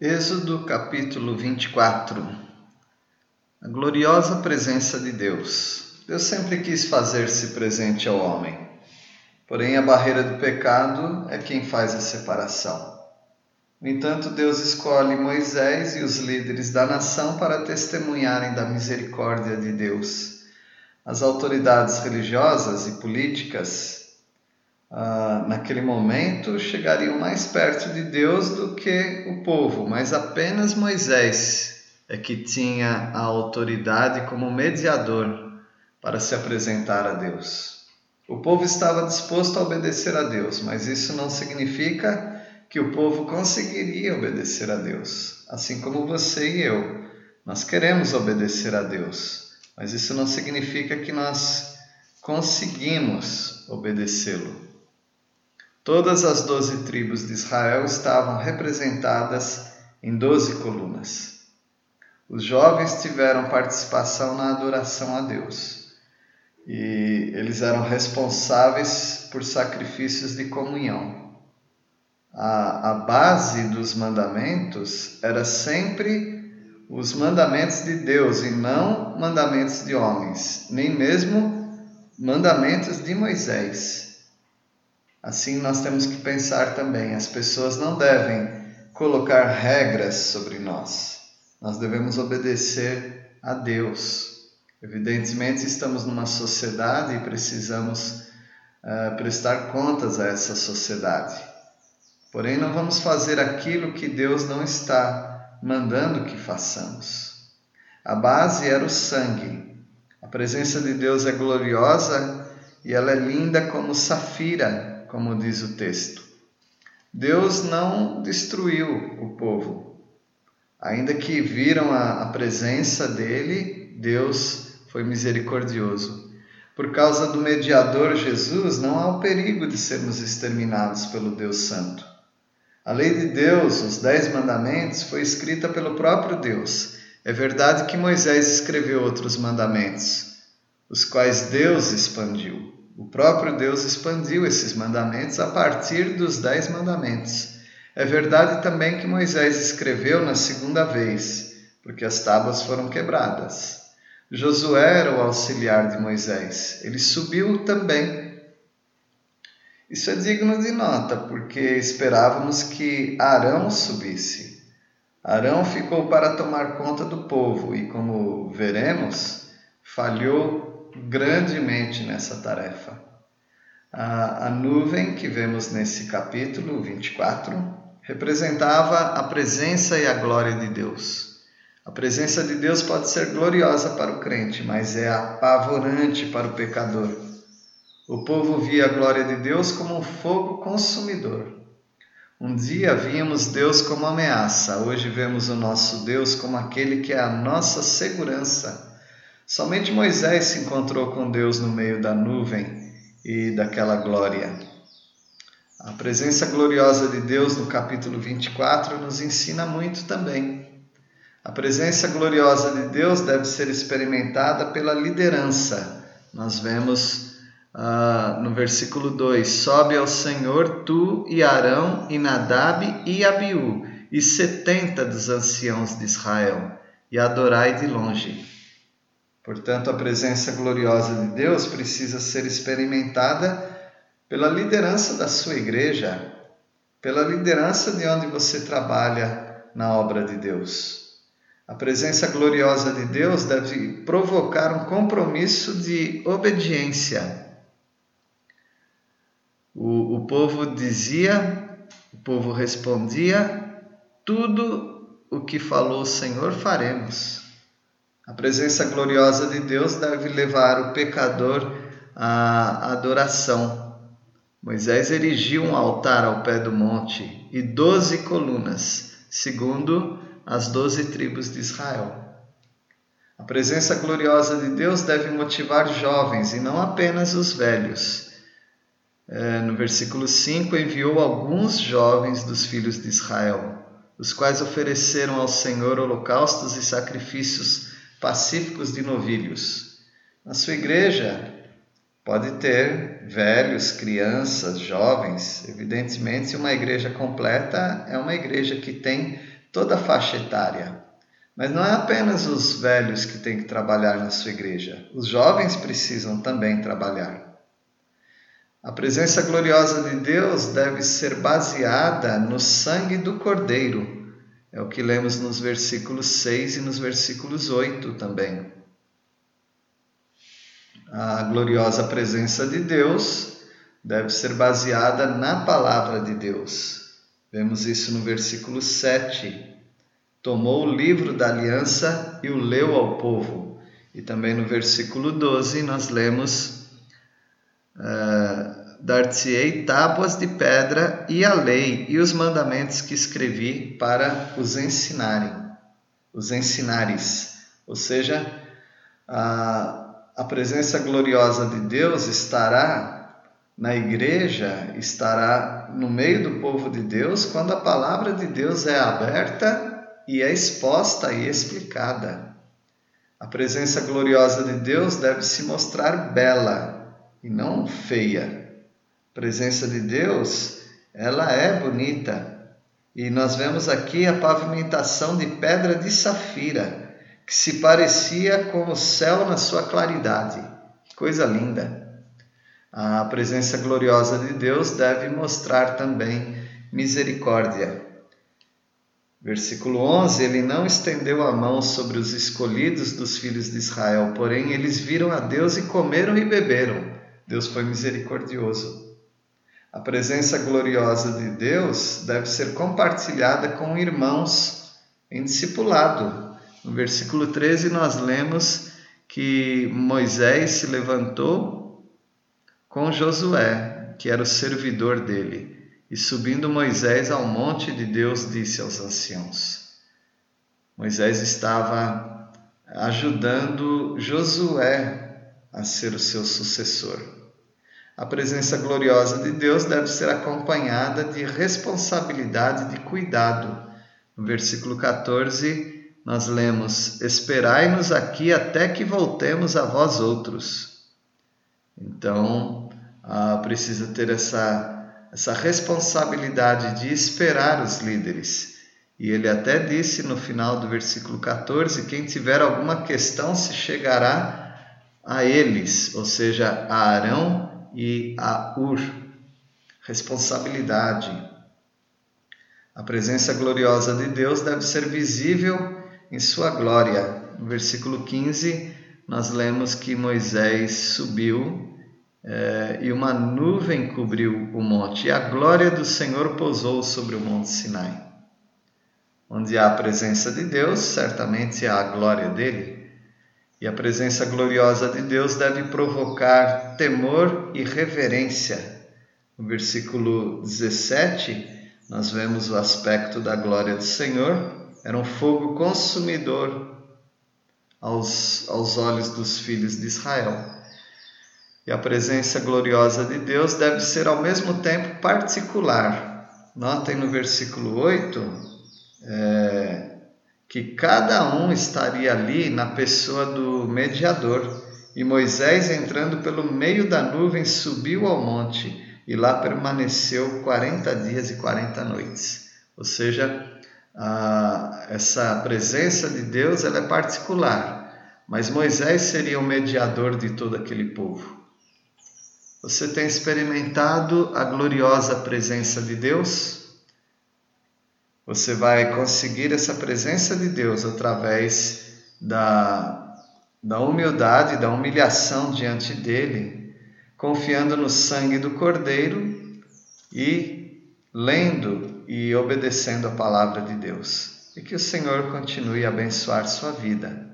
Êxodo capítulo 24 A gloriosa presença de Deus. Deus sempre quis fazer-se presente ao homem, porém a barreira do pecado é quem faz a separação. No entanto, Deus escolhe Moisés e os líderes da nação para testemunharem da misericórdia de Deus. As autoridades religiosas e políticas ah, naquele momento chegariam mais perto de Deus do que o povo, mas apenas Moisés é que tinha a autoridade como mediador para se apresentar a Deus. O povo estava disposto a obedecer a Deus, mas isso não significa que o povo conseguiria obedecer a Deus, assim como você e eu. Nós queremos obedecer a Deus, mas isso não significa que nós conseguimos obedecê-lo. Todas as doze tribos de Israel estavam representadas em doze colunas. Os jovens tiveram participação na adoração a Deus e eles eram responsáveis por sacrifícios de comunhão. A, a base dos mandamentos era sempre os mandamentos de Deus e não mandamentos de homens, nem mesmo mandamentos de Moisés. Assim, nós temos que pensar também: as pessoas não devem colocar regras sobre nós, nós devemos obedecer a Deus. Evidentemente, estamos numa sociedade e precisamos uh, prestar contas a essa sociedade. Porém, não vamos fazer aquilo que Deus não está mandando que façamos. A base era o sangue. A presença de Deus é gloriosa e ela é linda como safira como diz o texto. Deus não destruiu o povo. Ainda que viram a, a presença dele, Deus foi misericordioso. Por causa do mediador Jesus, não há o perigo de sermos exterminados pelo Deus Santo. A lei de Deus, os Dez Mandamentos, foi escrita pelo próprio Deus. É verdade que Moisés escreveu outros mandamentos, os quais Deus expandiu. O próprio Deus expandiu esses mandamentos a partir dos Dez Mandamentos. É verdade também que Moisés escreveu na segunda vez, porque as tábuas foram quebradas. Josué era o auxiliar de Moisés. Ele subiu também. Isso é digno de nota, porque esperávamos que Arão subisse. Arão ficou para tomar conta do povo e, como veremos, falhou grandemente nessa tarefa. A, a nuvem que vemos nesse capítulo 24 representava a presença e a glória de Deus. A presença de Deus pode ser gloriosa para o crente, mas é apavorante para o pecador. O povo via a glória de Deus como um fogo consumidor. Um dia víamos Deus como ameaça, hoje vemos o nosso Deus como aquele que é a nossa segurança Somente Moisés se encontrou com Deus no meio da nuvem e daquela glória. A presença gloriosa de Deus no capítulo 24 nos ensina muito também. A presença gloriosa de Deus deve ser experimentada pela liderança. Nós vemos uh, no versículo 2: Sobe ao Senhor tu e Arão e Nadab e Abiú e setenta dos anciãos de Israel, e adorai de longe. Portanto, a presença gloriosa de Deus precisa ser experimentada pela liderança da sua igreja, pela liderança de onde você trabalha na obra de Deus. A presença gloriosa de Deus deve provocar um compromisso de obediência. O, o povo dizia, o povo respondia: tudo o que falou o Senhor faremos. A presença gloriosa de Deus deve levar o pecador à adoração. Moisés erigiu um altar ao pé do monte e doze colunas, segundo as doze tribos de Israel. A presença gloriosa de Deus deve motivar jovens e não apenas os velhos. É, no versículo 5, enviou alguns jovens dos filhos de Israel, os quais ofereceram ao Senhor holocaustos e sacrifícios pacíficos de novilhos. Na sua igreja pode ter velhos, crianças, jovens. Evidentemente, uma igreja completa é uma igreja que tem toda a faixa etária. Mas não é apenas os velhos que têm que trabalhar na sua igreja, os jovens precisam também trabalhar. A presença gloriosa de Deus deve ser baseada no sangue do Cordeiro. É o que lemos nos versículos 6 e nos versículos 8 também. A gloriosa presença de Deus deve ser baseada na palavra de Deus. Vemos isso no versículo 7. Tomou o livro da aliança e o leu ao povo. E também no versículo 12 nós lemos. Uh, dar-te-ei tábuas de pedra e a lei e os mandamentos que escrevi para os ensinarem, os ensinares. Ou seja, a, a presença gloriosa de Deus estará na igreja, estará no meio do povo de Deus quando a palavra de Deus é aberta e é exposta e explicada. A presença gloriosa de Deus deve se mostrar bela e não feia presença de Deus, ela é bonita. E nós vemos aqui a pavimentação de pedra de safira, que se parecia com o céu na sua claridade. Coisa linda! A presença gloriosa de Deus deve mostrar também misericórdia. Versículo 11: Ele não estendeu a mão sobre os escolhidos dos filhos de Israel, porém eles viram a Deus e comeram e beberam. Deus foi misericordioso. A presença gloriosa de Deus deve ser compartilhada com irmãos em discipulado. No versículo 13, nós lemos que Moisés se levantou com Josué, que era o servidor dele, e subindo Moisés ao monte de Deus, disse aos anciãos. Moisés estava ajudando Josué a ser o seu sucessor. A presença gloriosa de Deus deve ser acompanhada de responsabilidade de cuidado. No versículo 14, nós lemos: Esperai-nos aqui até que voltemos a vós outros. Então, ah, precisa ter essa, essa responsabilidade de esperar os líderes. E ele até disse no final do versículo 14: Quem tiver alguma questão se chegará a eles, ou seja, a Arão e a Ur, responsabilidade. A presença gloriosa de Deus deve ser visível em sua glória. No versículo 15, nós lemos que Moisés subiu eh, e uma nuvem cobriu o monte, e a glória do Senhor pousou sobre o monte Sinai. Onde há a presença de Deus, certamente há a glória dele. E a presença gloriosa de Deus deve provocar temor e reverência. No versículo 17, nós vemos o aspecto da glória do Senhor. Era um fogo consumidor aos, aos olhos dos filhos de Israel. E a presença gloriosa de Deus deve ser ao mesmo tempo particular. Notem no versículo 8, é, que cada um estaria ali na pessoa do mediador. E Moisés, entrando pelo meio da nuvem, subiu ao monte e lá permaneceu 40 dias e 40 noites. Ou seja, a, essa presença de Deus ela é particular, mas Moisés seria o mediador de todo aquele povo. Você tem experimentado a gloriosa presença de Deus? Você vai conseguir essa presença de Deus através da, da humildade, da humilhação diante dele, confiando no sangue do Cordeiro e lendo e obedecendo a palavra de Deus. E que o Senhor continue a abençoar sua vida.